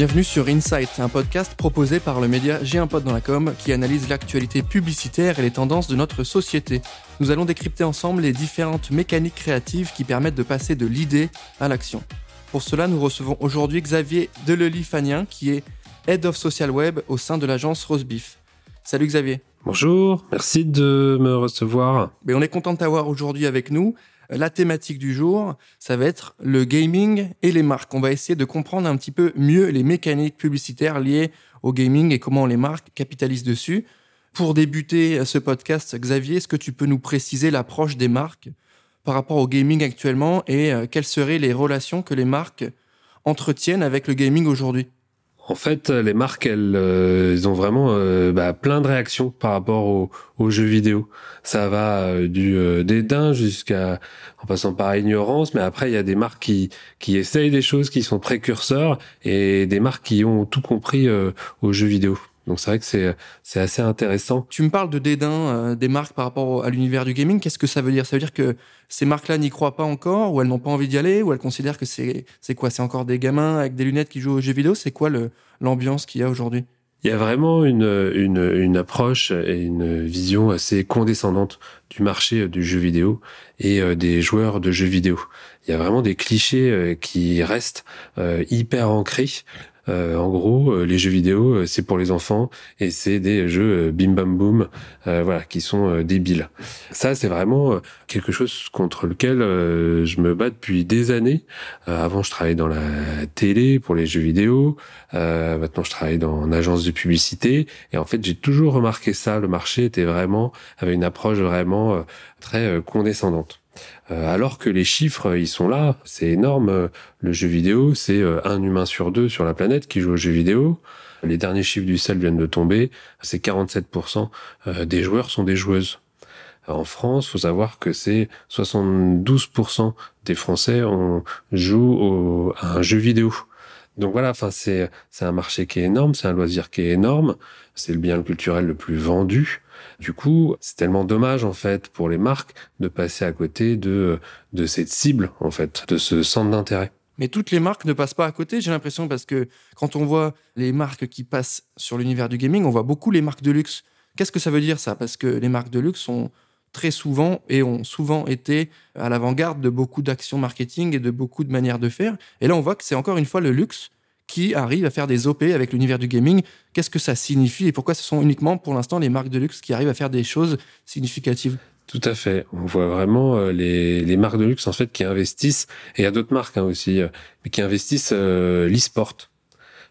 Bienvenue sur Insight, un podcast proposé par le média J'ai un pote dans la com qui analyse l'actualité publicitaire et les tendances de notre société. Nous allons décrypter ensemble les différentes mécaniques créatives qui permettent de passer de l'idée à l'action. Pour cela, nous recevons aujourd'hui Xavier Delely-Fanien qui est Head of Social Web au sein de l'agence Rosebeef. Salut Xavier. Bonjour, merci de me recevoir. Mais on est content de t'avoir aujourd'hui avec nous. La thématique du jour, ça va être le gaming et les marques. On va essayer de comprendre un petit peu mieux les mécaniques publicitaires liées au gaming et comment les marques capitalisent dessus. Pour débuter ce podcast, Xavier, est-ce que tu peux nous préciser l'approche des marques par rapport au gaming actuellement et euh, quelles seraient les relations que les marques entretiennent avec le gaming aujourd'hui? En fait, les marques, elles, euh, ont vraiment euh, bah, plein de réactions par rapport aux, jeux vidéo. Ça va euh, du dédain jusqu'à en passant par ignorance, mais après il y a des marques qui qui essayent des choses, qui sont précurseurs, et des marques qui ont tout compris aux jeux vidéo. Donc c'est vrai que c'est c'est assez intéressant. Tu me parles de dédain euh, des marques par rapport à l'univers du gaming. Qu'est-ce que ça veut dire? Ça veut dire que ces marques-là n'y croient pas encore, ou elles n'ont pas envie d'y aller, ou elles considèrent que c'est c'est quoi? C'est encore des gamins avec des lunettes qui jouent aux jeux vidéo? C'est quoi le l'ambiance qu'il y a aujourd'hui? Il y a vraiment une, une, une, approche et une vision assez condescendante du marché du jeu vidéo et euh, des joueurs de jeux vidéo. Il y a vraiment des clichés euh, qui restent hyper ancrés euh, en gros, euh, les jeux vidéo, euh, c'est pour les enfants et c'est des jeux bim bam boom, voilà, qui sont débiles. Ça, c'est vraiment quelque chose contre lequel je me bats depuis des années. avant, je travaillais dans la télé pour les jeux vidéo. maintenant, je travaille dans une agence de publicité. Et en fait, j'ai toujours remarqué ça. Le marché était vraiment avait une approche vraiment très condescendante. Euh, alors que les chiffres, ils sont là, c'est énorme. Le jeu vidéo, c'est euh, un humain sur deux sur la planète qui joue au jeu vidéo. Les derniers chiffres du CEL viennent de tomber, c'est 47% euh, des joueurs sont des joueuses. En France, faut savoir que c'est 72% des Français on joue à un jeu vidéo. Donc voilà, enfin c'est c'est un marché qui est énorme, c'est un loisir qui est énorme, c'est le bien culturel le plus vendu. Du coup, c'est tellement dommage en fait pour les marques de passer à côté de de cette cible en fait, de ce centre d'intérêt. Mais toutes les marques ne passent pas à côté, j'ai l'impression, parce que quand on voit les marques qui passent sur l'univers du gaming, on voit beaucoup les marques de luxe. Qu'est-ce que ça veut dire ça? Parce que les marques de luxe sont très souvent et ont souvent été à l'avant-garde de beaucoup d'actions marketing et de beaucoup de manières de faire. Et là, on voit que c'est encore une fois le luxe qui arrive à faire des OP avec l'univers du gaming. Qu'est-ce que ça signifie et pourquoi ce sont uniquement pour l'instant les marques de luxe qui arrivent à faire des choses significatives? Tout à fait. On voit vraiment euh, les, marques de luxe en fait qui investissent et il y a d'autres marques hein, aussi, euh, mais qui investissent euh, l'e-sport.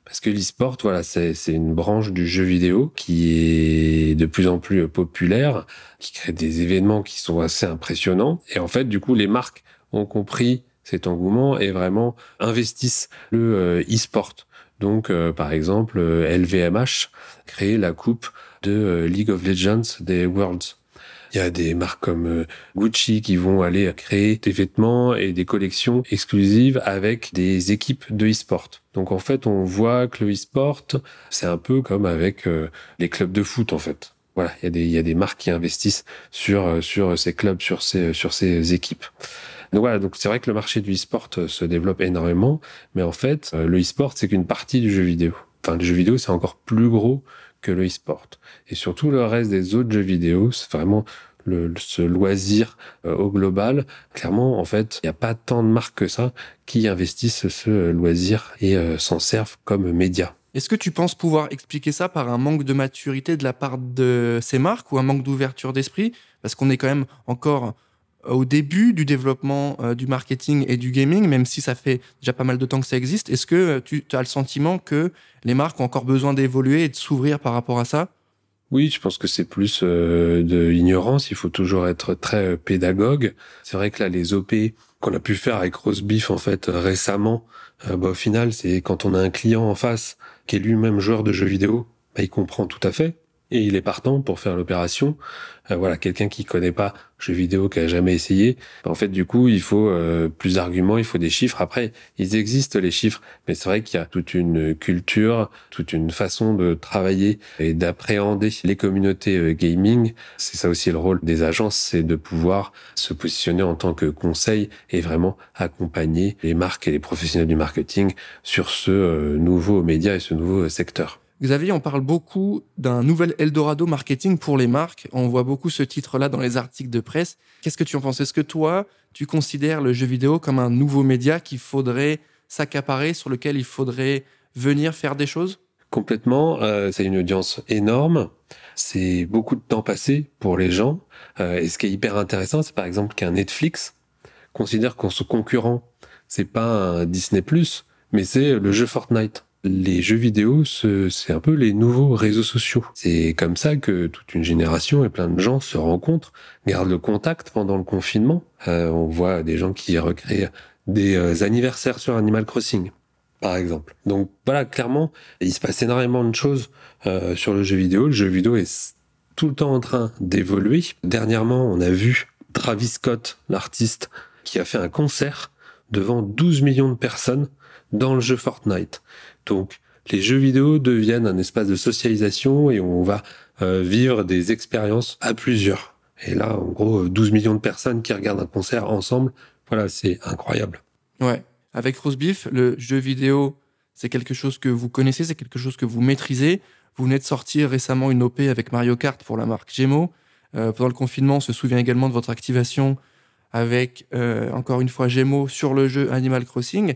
Parce que l'e-sport, voilà, c'est une branche du jeu vidéo qui est de plus en plus populaire, qui crée des événements qui sont assez impressionnants. Et en fait, du coup, les marques ont compris cet engouement et vraiment investissent le euh, e-sport. Donc, euh, par exemple, LVMH euh, crée la coupe de League of Legends des Worlds. Il y a des marques comme Gucci qui vont aller créer des vêtements et des collections exclusives avec des équipes de e-sport. Donc en fait, on voit que le e-sport, c'est un peu comme avec les clubs de foot en fait. Voilà, il y a des marques qui investissent sur ces clubs, sur ces équipes. Donc voilà, donc c'est vrai que le marché du e-sport euh, se développe énormément, mais en fait, euh, le e-sport c'est qu'une partie du jeu vidéo. Enfin, le jeu vidéo c'est encore plus gros que le e-sport. Et surtout le reste des autres jeux vidéo, c'est vraiment le, ce loisir euh, au global. Clairement, en fait, il n'y a pas tant de marques que ça qui investissent ce loisir et s'en servent comme média. Est-ce que tu penses pouvoir expliquer ça par un manque de maturité de la part de ces marques ou un manque d'ouverture d'esprit? Parce qu'on est quand même encore au début du développement euh, du marketing et du gaming, même si ça fait déjà pas mal de temps que ça existe, est-ce que euh, tu as le sentiment que les marques ont encore besoin d'évoluer et de s'ouvrir par rapport à ça? Oui, je pense que c'est plus euh, de l'ignorance. Il faut toujours être très pédagogue. C'est vrai que là, les OP qu'on a pu faire avec Rosebeef en fait récemment, bah, au final, c'est quand on a un client en face qui est lui-même joueur de jeux vidéo, bah, il comprend tout à fait et il est partant pour faire l'opération. Euh, voilà, quelqu'un qui connaît pas jeu vidéo, qui a jamais essayé, en fait, du coup, il faut euh, plus d'arguments, il faut des chiffres. Après, ils existent les chiffres, mais c'est vrai qu'il y a toute une culture, toute une façon de travailler et d'appréhender les communautés euh, gaming. C'est ça aussi le rôle des agences, c'est de pouvoir se positionner en tant que conseil et vraiment accompagner les marques et les professionnels du marketing sur ce nouveau média et ce nouveau secteur. Xavier, on parle beaucoup d'un nouvel Eldorado marketing pour les marques. On voit beaucoup ce titre-là dans les articles de presse. Qu'est-ce que tu en penses? Est-ce que toi, tu considères le jeu vidéo comme un nouveau média qu'il faudrait s'accaparer, sur lequel il faudrait venir faire des choses? Complètement. Euh, c'est une audience énorme. C'est beaucoup de temps passé pour les gens. Euh, et ce qui est hyper intéressant, c'est par exemple qu'un Netflix considère qu'on se concurrent, c'est pas un Disney+, mais c'est le jeu Fortnite les jeux vidéo, c'est un peu les nouveaux réseaux sociaux. C'est comme ça que toute une génération et plein de gens se rencontrent, gardent le contact pendant le confinement. Euh, on voit des gens qui recréent des euh, anniversaires sur Animal Crossing, par exemple. Donc voilà, clairement, il se passe énormément de choses euh, sur le jeu vidéo. Le jeu vidéo est tout le temps en train d'évoluer. Dernièrement, on a vu Travis Scott, l'artiste, qui a fait un concert devant 12 millions de personnes dans le jeu Fortnite. Donc, les jeux vidéo deviennent un espace de socialisation et on va euh, vivre des expériences à plusieurs. Et là, en gros, 12 millions de personnes qui regardent un concert ensemble, voilà, c'est incroyable. Ouais. Avec Rosebeef, le jeu vidéo, c'est quelque chose que vous connaissez, c'est quelque chose que vous maîtrisez. Vous venez de sortir récemment une OP avec Mario Kart pour la marque Gemo. Euh, pendant le confinement, on se souvient également de votre activation avec, euh, encore une fois, Gemo sur le jeu Animal Crossing.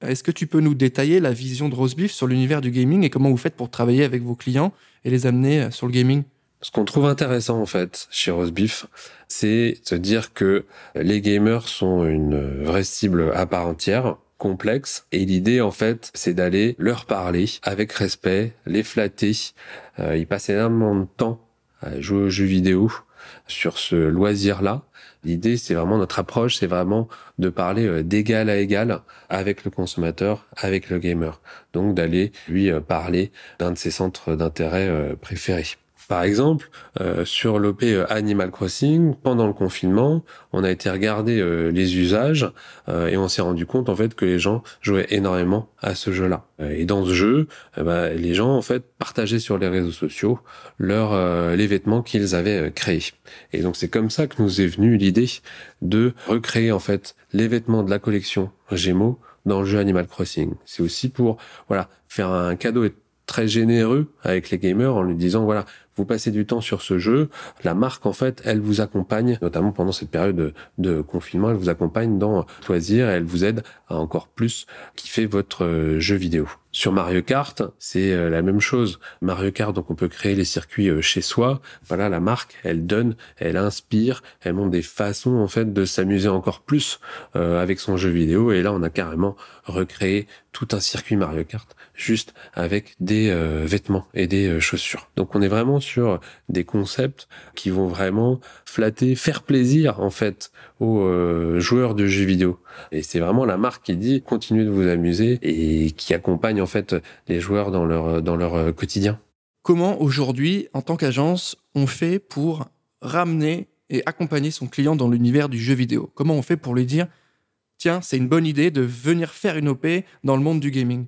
Est-ce que tu peux nous détailler la vision de Rosebeef sur l'univers du gaming et comment vous faites pour travailler avec vos clients et les amener euh, sur le gaming? Ce qu'on trouve intéressant en fait chez Rosebeef, c'est de dire que les gamers sont une vraie cible à part entière, complexe, et l'idée en fait, c'est d'aller leur parler avec respect, les flatter. Euh, ils passent énormément de temps à jouer aux jeux vidéo sur ce loisir-là, L'idée, c'est vraiment notre approche, c'est vraiment de parler euh, d'égal à égal avec le consommateur, avec le gamer. Donc d'aller lui euh, parler d'un de ses centres d'intérêt euh, préférés. Par exemple, euh, sur l'OP euh, Animal Crossing, pendant le confinement, on a été regarder euh, les usages et on s'est rendu compte en fait que les gens jouaient énormément à ce jeu-là. Et dans ce jeu, bah, les gens en fait partageaient sur les réseaux sociaux leurs les vêtements qu'ils avaient créés. Et donc c'est comme ça que nous est venue l'idée de recréer en fait les vêtements de la collection Gémeaux dans le jeu Animal Crossing. C'est aussi pour voilà faire un cadeau très généreux avec les gamers en lui disant voilà vous passez du temps sur ce jeu, la marque en fait, elle vous accompagne, notamment pendant cette période de, confinement, elle vous accompagne dans choisir et elle vous aide à encore plus kiffer votre euh, jeu vidéo. Sur Mario Kart, c'est euh, la même chose. Mario Kart, donc on peut créer les circuits euh, chez soi. Voilà, la marque, elle donne, elle inspire, elle montre des façons en fait de s'amuser encore plus avec son jeu vidéo. Et là, on a carrément recréé tout un circuit Mario Kart juste avec des vêtements et des chaussures. Donc on est vraiment sur des concepts qui vont vraiment flatter, faire plaisir en fait aux euh, joueurs de jeux vidéo. Et c'est vraiment la marque qui dit continuez de vous amuser et qui accompagne en fait les joueurs dans leur dans leur euh, quotidien. Comment aujourd'hui, en tant qu'agence, on fait pour ramener et accompagner son client dans l'univers du jeu vidéo? Comment on fait pour lui dire tiens, c'est une bonne idée de venir faire une OP dans le monde du gaming?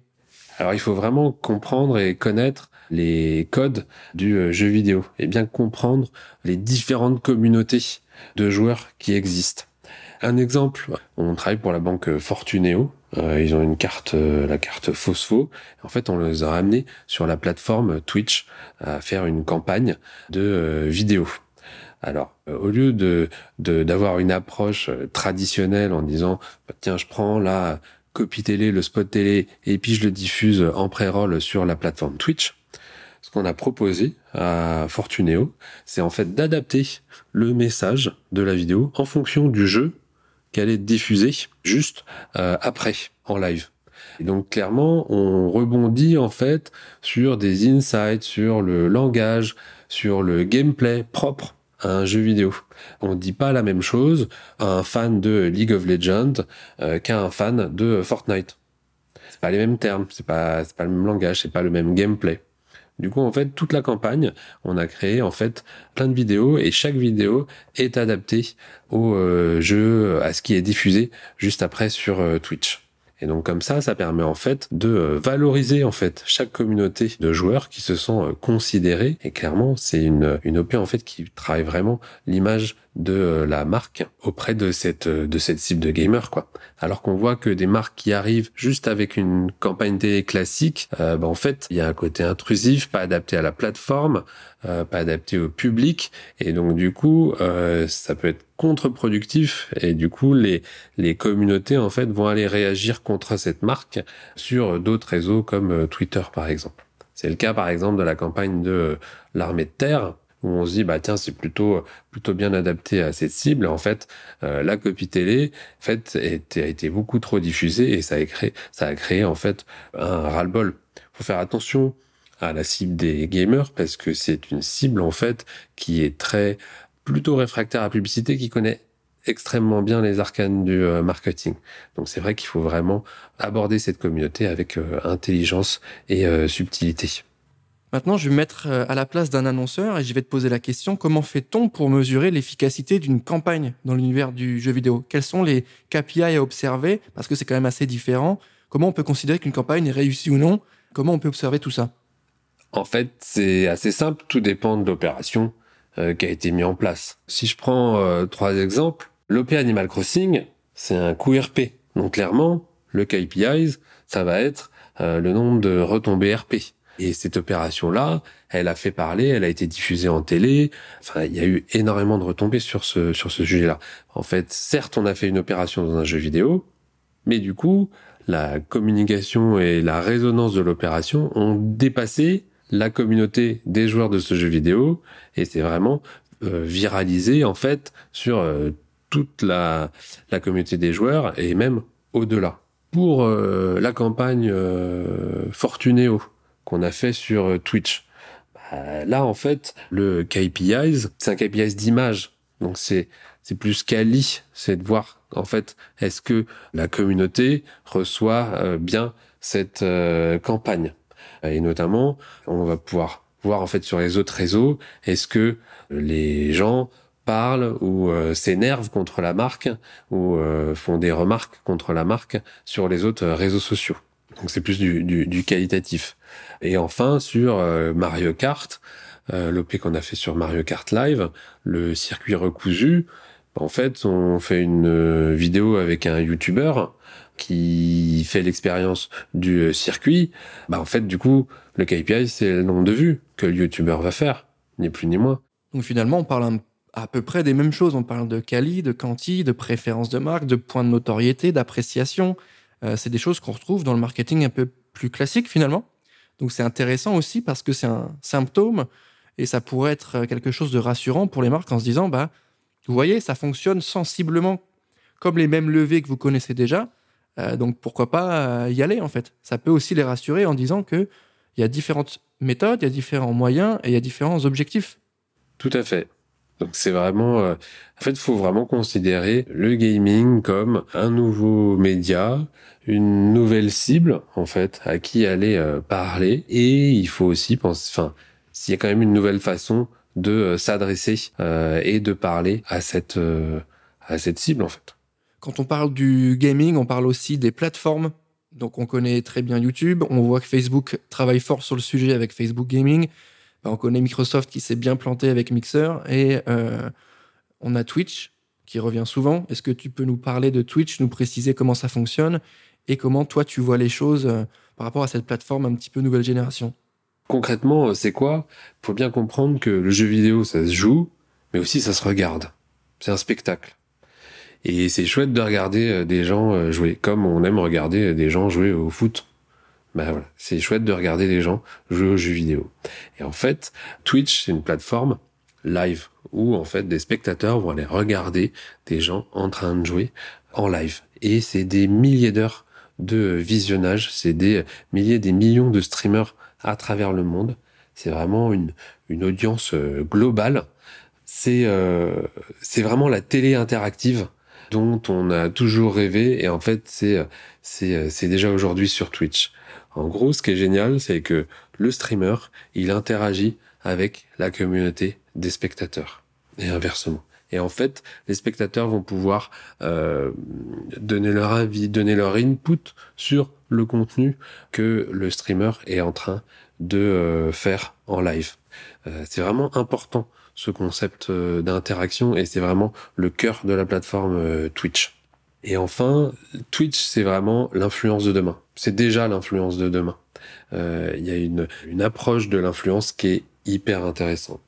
Alors il faut vraiment comprendre et connaître les codes du euh, jeu vidéo et bien comprendre les différentes communautés de joueurs qui existent. Un exemple, on travaille pour la banque Fortuneo. Euh, ils ont une carte, euh, la carte Phospho. En fait, on les a ramenés sur la plateforme Twitch à faire une campagne de vidéo. Alors, au lieu de d'avoir une approche traditionnelle en disant bah, tiens, je prends là copie télé, le spot télé, et puis je le diffuse en pré-roll sur la plateforme Twitch. Ce qu'on a proposé à Fortuneo, c'est en fait d'adapter le message de la vidéo en fonction du jeu qu'elle est diffusée juste euh, après, en live. Et donc clairement, on rebondit en fait sur des insights, sur le langage, sur le gameplay propre un jeu vidéo. On ne dit pas la même chose à un fan de League of Legends euh, qu'à un fan de Fortnite. C'est pas les mêmes termes, c'est pas pas le même langage, c'est pas le même gameplay. Du coup, en fait, toute la campagne, on a créé en fait plein de vidéos et chaque vidéo est adaptée au euh, jeu, à ce qui est diffusé juste après sur euh, Twitch. Et donc comme ça, ça permet en fait de euh, valoriser en fait chaque communauté de joueurs qui se sent considérés. Et clairement, c'est une, une OP en fait qui travaille vraiment l'image de euh, la marque auprès de cette euh, de cette cible de gamer quoi. Alors qu'on voit que des marques qui arrivent juste avec une campagne télé classique, euh, bah, en fait il y a un côté intrusif, pas adapté à la plateforme, pas adapté au public, et donc du coup ça peut être contre-productif et du coup les les communautés en fait vont aller réagir contre cette marque sur d'autres réseaux comme Twitter par exemple. C'est le cas par exemple de la campagne de l'armée de terre où on se dit bah tiens c'est plutôt plutôt bien adapté à cette cible. En fait, euh, la copie télé, en fait, a été beaucoup trop diffusée et ça a créé ça a créé en fait un ras-le-bol. Faut faire attention à la cible des gamers parce que c'est une cible en fait qui est très plutôt réfractaire à la publicité, qui connaît extrêmement bien les arcanes du euh, marketing. Donc c'est vrai qu'il faut vraiment aborder cette communauté avec euh, intelligence et subtilité. Maintenant, je vais me mettre euh, à la place d'un annonceur et je vais te poser la question comment fait-on pour mesurer l'efficacité d'une campagne dans l'univers du jeu vidéo? Quels sont les KPI à observer? Parce que c'est quand même assez différent. Comment on peut considérer qu'une campagne est réussie ou non? Comment on peut observer tout ça? En fait, c'est assez simple. Tout dépend de l'opération euh, qui a été mise en place. Si je prends euh, trois exemples, l'OP Animal Crossing, c'est un coût RP. Donc clairement, le KPI, ça va être le nombre de retombées RP. Et cette opération-là, elle a fait parler, elle a été diffusée en télé. Enfin, il y a eu énormément de retombées sur ce sur ce sujet-là. En fait, certes, on a fait une opération dans un jeu vidéo, mais du coup, la communication et la résonance de l'opération ont dépassé la communauté des joueurs de ce jeu vidéo et c'est vraiment euh, viralisé en fait sur euh, toute la la communauté des joueurs et même au-delà. Pour euh, la campagne Fortunéo, qu'on a fait sur Twitch. Bah, là, en fait, le KPIs, c'est un KPIs d'image. Donc, c'est, c'est plus quali, c'est de voir, en fait, est-ce que la communauté reçoit bien cette campagne. Et notamment, on va pouvoir voir, en fait, sur les autres réseaux, est-ce que les gens parlent ou s'énervent contre la marque ou font des remarques contre la marque sur les autres réseaux sociaux. Donc c'est plus du, qualitatif. Et enfin sur euh, Mario Kart, euh, l'OP qu'on a fait sur Mario Kart Live, le circuit recousu, en fait on fait une euh, vidéo avec un YouTuber qui fait l'expérience du euh, circuit. Bah en fait du coup le KPI c'est le nombre de vues que le YouTuber va faire, ni plus ni moins. Donc finalement on parle à peu près des mêmes choses. On parle de quali, de quanti, de préférence de marque, de points de notoriété, d'appréciation. Euh, c'est des choses qu'on retrouve dans le marketing un peu plus classique finalement. Donc c'est intéressant aussi parce que c'est un symptôme et ça pourrait être quelque chose de rassurant pour les marques en se disant bah vous voyez ça fonctionne sensiblement comme les mêmes levées que vous connaissez déjà. Euh, donc pourquoi pas euh, y aller en fait. Ça peut aussi les rassurer en disant que il y a différentes méthodes, il y a différents moyens et il y a différents objectifs. Tout à fait. Donc c'est vraiment, en fait, il faut vraiment considérer le gaming comme un nouveau média, une nouvelle cible en fait à qui aller euh, parler et il faut aussi penser enfin s'il y a quand même une nouvelle façon de euh, s'adresser euh, et de parler à cette à cette cible en fait. Quand on parle du gaming, on parle aussi des plateformes. Donc on connaît très bien YouTube, on voit que Facebook travaille fort sur le sujet avec Facebook Gaming. Ben, on connaît Microsoft qui s'est bien planté avec Mixer et on a Twitch qui revient souvent. Est-ce que tu peux nous parler de Twitch, nous préciser comment ça fonctionne et comment toi tu vois les choses euh, par rapport à cette plateforme un petit peu nouvelle génération? Concrètement, euh, c'est quoi? Il faut bien comprendre que le jeu vidéo, ça se joue, mais aussi ça se regarde. C'est un spectacle. Et c'est chouette de regarder euh, des gens jouer, comme on aime regarder des gens jouer au foot. Ben voilà, c'est chouette de regarder des gens jouer aux jeux vidéo. Et en fait, Twitch, c'est une plateforme live où en fait des spectateurs vont aller regarder des gens en train de jouer en live. Et c'est des milliers d'heures de visionnage. C'est des milliers, des millions de streamers à travers le monde. C'est vraiment une, une audience euh, globale. C'est euh, c'est vraiment la télé interactive on a toujours rêvé et en fait c'est déjà aujourd'hui sur Twitch. En gros, ce qui est génial, c'est que le streamer, il interagit avec la communauté des spectateurs et inversement. Et en fait, les spectateurs vont pouvoir euh, donner leur avis, donner leur input sur le contenu que le streamer est en train de euh, faire en live. Euh, c'est vraiment important ce concept euh, d'interaction et c'est vraiment le cœur de la plateforme euh, Twitch. Et enfin, Twitch, c'est vraiment l'influence de demain. C'est déjà l'influence de demain. Euh, il y a une, une approche de l'influence qui est hyper intéressante.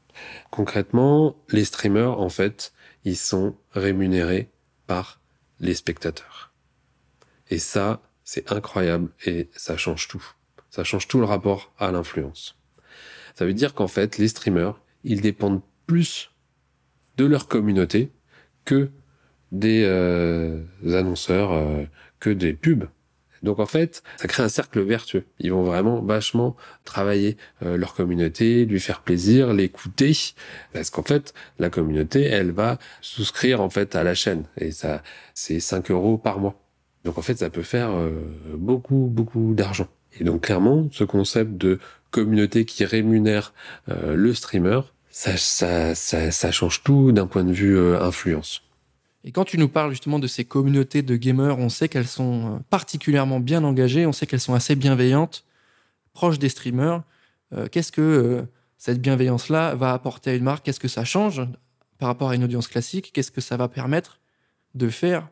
Concrètement, les streamers, en fait, ils sont rémunérés par les spectateurs. Et ça, c'est incroyable et ça change tout. Ça change tout le rapport à l'influence. Ça veut dire qu'en fait, les streamers, ils dépendent plus de leur communauté que des euh, annonceurs, euh, que des pubs. Donc en fait, ça crée un cercle vertueux. Ils vont vraiment vachement travailler euh, leur communauté, lui faire plaisir, l'écouter, parce qu'en fait, la communauté, elle va souscrire en fait à la chaîne et ça, c'est 5 euros par mois. Donc en fait, ça peut faire beaucoup, beaucoup d'argent. Et donc clairement, ce concept de communauté qui rémunère le streamer, ça, ça, ça, ça change tout d'un point de vue influence. Et quand tu nous parles justement de ces communautés de gamers, on sait qu'elles sont euh, particulièrement bien engagées, on sait qu'elles sont assez bienveillantes, proches des streamers. Euh, Qu'est-ce que euh, cette bienveillance-là va apporter à une marque? Qu'est-ce que ça change par rapport à une audience classique? Qu'est-ce que ça va permettre de faire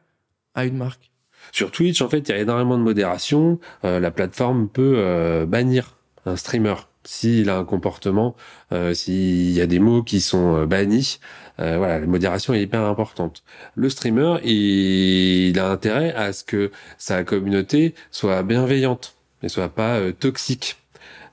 à une marque? Sur Twitch, en fait, il y a énormément de modération. Euh, la plateforme peut euh, bannir un streamer s'il a un comportement, euh, s'il y a des mots qui sont euh, bannis, euh, voilà, la modération est hyper importante. Le streamer, il, a intérêt à ce que sa communauté soit bienveillante et soit pas euh, toxique.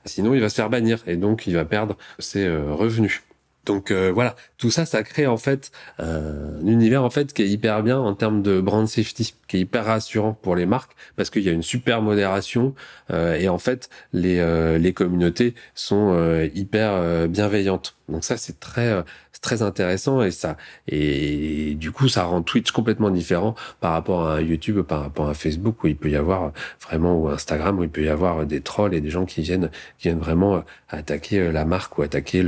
Sinon, il va se faire bannir et donc il va perdre ses revenus. Donc euh, voilà, tout ça, ça crée en fait un univers en fait qui est hyper bien en termes de brand safety, qui est hyper rassurant pour les marques parce qu'il y a une super modération euh, et en fait les euh, les communautés sont euh, hyper euh, bienveillantes. Donc ça c'est très très intéressant et ça et du coup ça rend Twitch complètement différent par rapport à YouTube, par rapport à Facebook où il peut y avoir vraiment ou Instagram où il peut y avoir des trolls et des gens qui viennent qui viennent vraiment attaquer la marque ou attaquer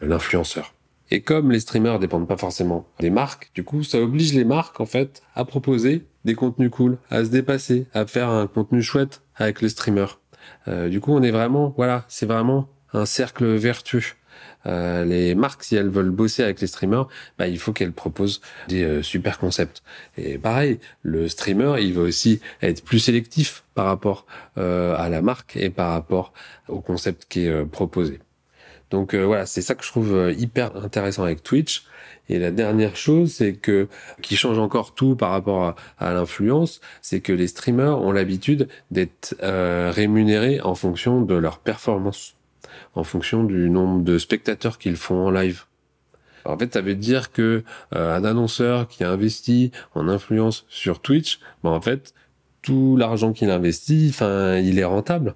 l'influenceur. Et comme les streamers dépendent pas forcément des marques, du coup, ça oblige les marques, en fait, à proposer des contenus cool, à se dépasser, à faire un contenu chouette avec le streamer. Euh, du coup, on est vraiment, voilà, c'est vraiment un cercle vertueux. Euh, les marques, si elles veulent bosser avec les streamers, bah, il faut qu'elles proposent des euh, super concepts. Et pareil, le streamer, il va aussi être plus sélectif par rapport euh, à la marque et par rapport au concept qui est euh, proposé. Donc euh, voilà, c'est ça que je trouve hyper intéressant avec Twitch. Et la dernière chose, c'est que qui change encore tout par rapport à, à l'influence, c'est que les streamers ont l'habitude d'être rémunérés en fonction de leur performance, en fonction du nombre de spectateurs qu'ils font en live. En fait, ça veut dire que euh, un annonceur qui a investi en influence sur Twitch, ben en fait, tout l'argent qu'il investit, enfin, il est rentable.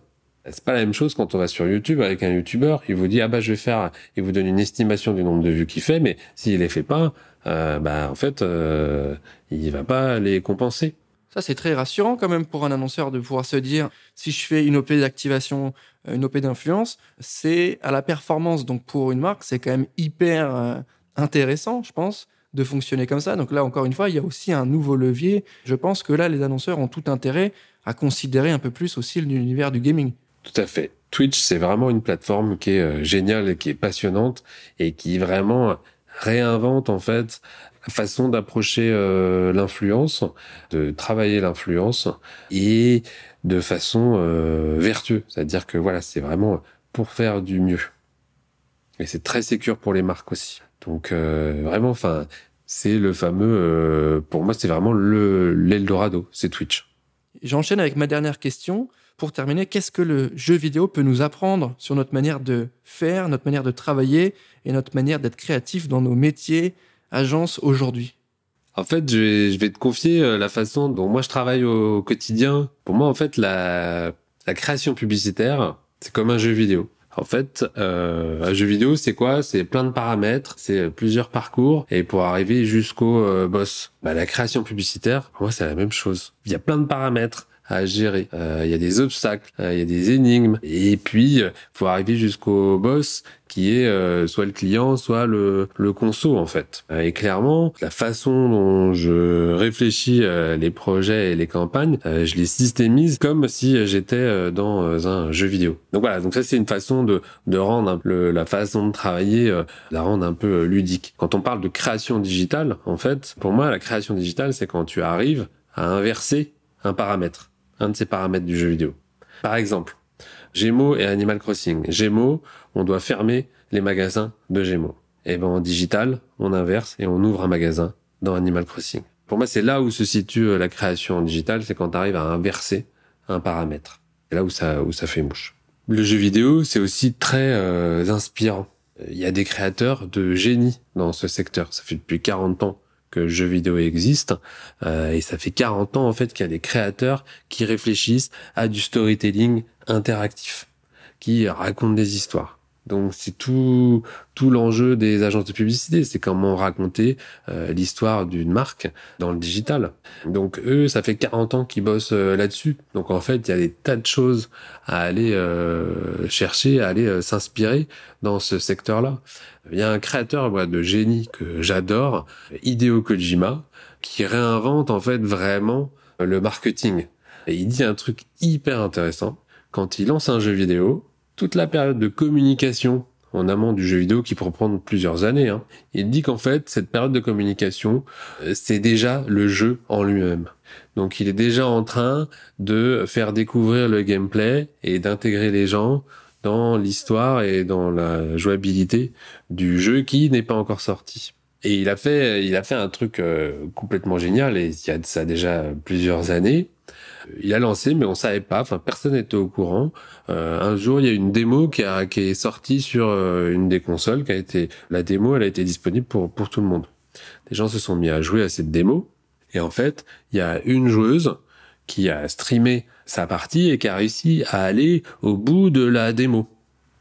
C'est pas la même chose quand on va sur YouTube avec un YouTuber, il vous dit ah bah je vais faire, il vous donne une estimation du nombre de vues qu'il fait, mais s'il les fait pas, euh, bah en fait euh, il va pas les compenser. Ça c'est très rassurant quand même pour un annonceur de pouvoir se dire si je fais une OP d'activation, une OP d'influence, c'est à la performance. Donc pour une marque c'est quand même hyper euh, intéressant, je pense, de fonctionner comme ça. Donc là encore une fois il y a aussi un nouveau levier. Je pense que là les annonceurs ont tout intérêt à considérer un peu plus aussi l'univers du gaming. Tout à fait. Twitch, c'est vraiment une plateforme qui est euh, géniale qui est passionnante et qui vraiment réinvente en fait façon d'approcher euh, l'influence, de travailler l'influence et de façon euh, vertueuse. C'est-à-dire que voilà, c'est vraiment pour faire du mieux. Et c'est très sécure pour les marques aussi. Donc euh, vraiment, enfin, c'est le fameux. Pour moi, c'est vraiment le l'Eldorado, c'est Twitch. J'enchaîne avec ma dernière question pour terminer, qu'est-ce que le jeu vidéo peut nous apprendre sur notre manière de faire, notre manière de travailler et notre manière d'être créatif dans nos métiers, agences aujourd'hui En fait, je vais, je vais te confier euh, la façon dont moi je travaille au quotidien. Pour moi, en fait, la, la création publicitaire, c'est comme un jeu vidéo. En fait, euh, un jeu vidéo, c'est quoi? C'est plein de paramètres, c'est plusieurs parcours, et pour arriver jusqu'au euh, boss. Bah, la création publicitaire, pour moi, c'est la même chose. Il y a plein de paramètres, à gérer. Euh, il y a des obstacles, euh, il y a des énigmes, et puis il faut arriver jusqu'au boss qui est euh, soit le client, soit le, le conso en fait. Et clairement, la façon dont je réfléchis les projets et les campagnes, je les systémise comme si j'étais dans un jeu vidéo. Donc voilà, donc ça c'est une façon de, de rendre la façon de travailler, la rendre un peu ludique. Quand on parle de création digitale, en fait, pour moi la création digitale c'est quand tu arrives à inverser un paramètre un de ces paramètres du jeu vidéo. Par exemple, Gémeaux et Animal Crossing. Gémeaux, on doit fermer les magasins de Gémeaux. Et ben en digital, on inverse et on ouvre un magasin dans Animal Crossing. Pour moi, c'est là où se situe euh, la création en digital, c'est quand tu arrives à inverser un paramètre. C'est là où ça, où ça fait mouche. Le jeu vidéo, c'est aussi très euh, inspirant. Il y a des créateurs de génie dans ce secteur. Ça fait depuis 40 ans que le jeu vidéo existe. Euh, et ça fait 40 ans en fait qu'il y a des créateurs qui réfléchissent à du storytelling interactif, qui racontent des histoires. Donc c'est tout tout l'enjeu des agences de publicité, c'est comment raconter euh, l'histoire d'une marque dans le digital. Donc eux, ça fait 40 ans qu'ils bossent euh, là-dessus. Donc en fait, il y a des tas de choses à aller euh, chercher, à aller s'inspirer dans ce secteur-là. Il y a un créateur de génie que j'adore, Hideo Kojima, qui réinvente en fait vraiment le marketing. Et il dit un truc hyper intéressant. Quand il lance un jeu vidéo, toute la période de communication en amont du jeu vidéo qui peut prendre plusieurs années. Hein. Il dit qu'en fait, cette période de communication, euh, c'est déjà le jeu en lui-même. Donc il est déjà en train de faire découvrir le gameplay et d'intégrer les gens dans l'histoire et dans la jouabilité du jeu qui n'est pas encore sorti. Et il a fait, il a fait un truc euh, complètement génial et il y a de ça déjà plusieurs années il a lancé, mais on savait pas. Enfin, personne n'était au courant. Euh, un jour, il y a une démo qui, a, qui est sortie sur euh, une des consoles, qui a été la démo, elle a été disponible pour pour tout le monde. Les gens se sont mis à jouer à cette démo, et en fait, il y a une joueuse qui a streamé sa partie et qui a réussi à aller au bout de la démo.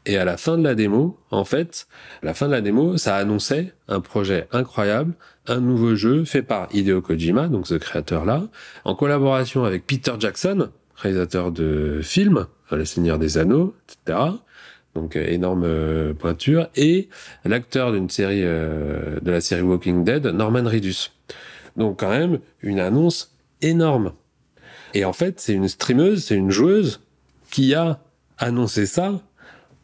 Et à la fin de la démo, en fait, la fin de la démo, ça annonçait un projet incroyable, un nouveau jeu fait par Hideo Kojima, donc ce créateur-là, en collaboration avec Peter Jackson, réalisateur de films, Le Seigneur des Anneaux, etc. Donc euh, énorme euh, pointure et l'acteur d'une série euh, de la série Walking Dead, Norman Reedus. Donc quand même une annonce énorme. Et en fait, c'est une streameuse, c'est une joueuse qui a annoncé ça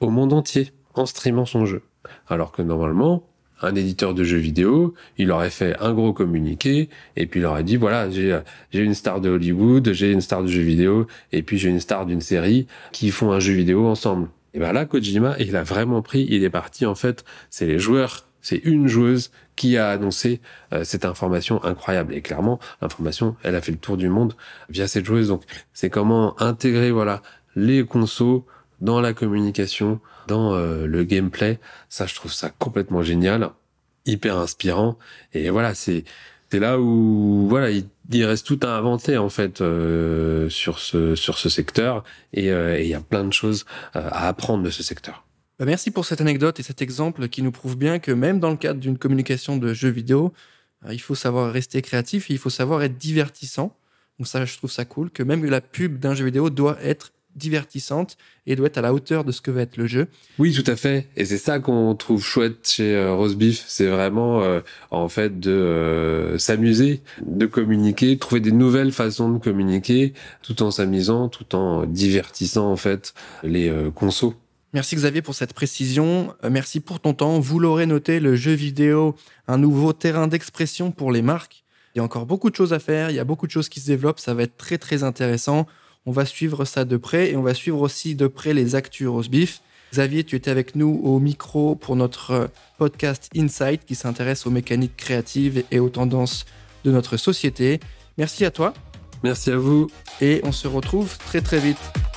au monde entier en streamant son jeu. Alors que normalement, un éditeur de jeux vidéo, il aurait fait un gros communiqué et puis il aurait dit voilà, j'ai j'ai une star de Hollywood, j'ai une star de jeux vidéo et puis j'ai une star d'une série qui font un jeu vidéo ensemble. Et ben là Kojima, il a vraiment pris, il est parti en fait, c'est les joueurs, c'est une joueuse qui a annoncé euh, cette information incroyable et clairement l'information, elle a fait le tour du monde via cette joueuse. Donc c'est comment intégrer voilà les consos dans la communication, dans euh, le gameplay. Ça, je trouve ça complètement génial, hyper inspirant. Et voilà, c'est c'est là où voilà, il, reste tout à inventer en fait euh, sur ce sur ce secteur euh, et il y a plein de choses à apprendre de ce secteur. Bah, merci pour cette anecdote et cet exemple qui nous prouve bien que même dans le cadre d'une communication de jeux vidéo, il faut savoir rester créatif et il faut savoir être divertissant. Donc ça, je trouve ça cool que même la pub d'un jeu vidéo doit être divertissante et doit être à la hauteur de ce que va être le jeu. Oui, tout à fait. Et c'est ça qu'on trouve chouette chez euh. C'est vraiment, euh, en fait, de euh, s'amuser, de communiquer, trouver des nouvelles façons de communiquer, tout en s'amusant, tout en divertissant, en fait, les consos. Merci Xavier pour cette précision. Merci pour ton temps. Vous l'aurez noté, le jeu vidéo, un nouveau terrain d'expression pour les marques. Il y a encore beaucoup de choses à faire, il y a beaucoup de choses qui se développent, ça va être très très intéressant. On va suivre ça de près et on va suivre aussi de près les actus Rosebif. Xavier, tu étais avec nous au micro pour notre euh, podcast Insight qui s'intéresse aux mécaniques créatives et aux tendances de notre société. Merci à toi. Merci à vous. Et on se retrouve très très vite.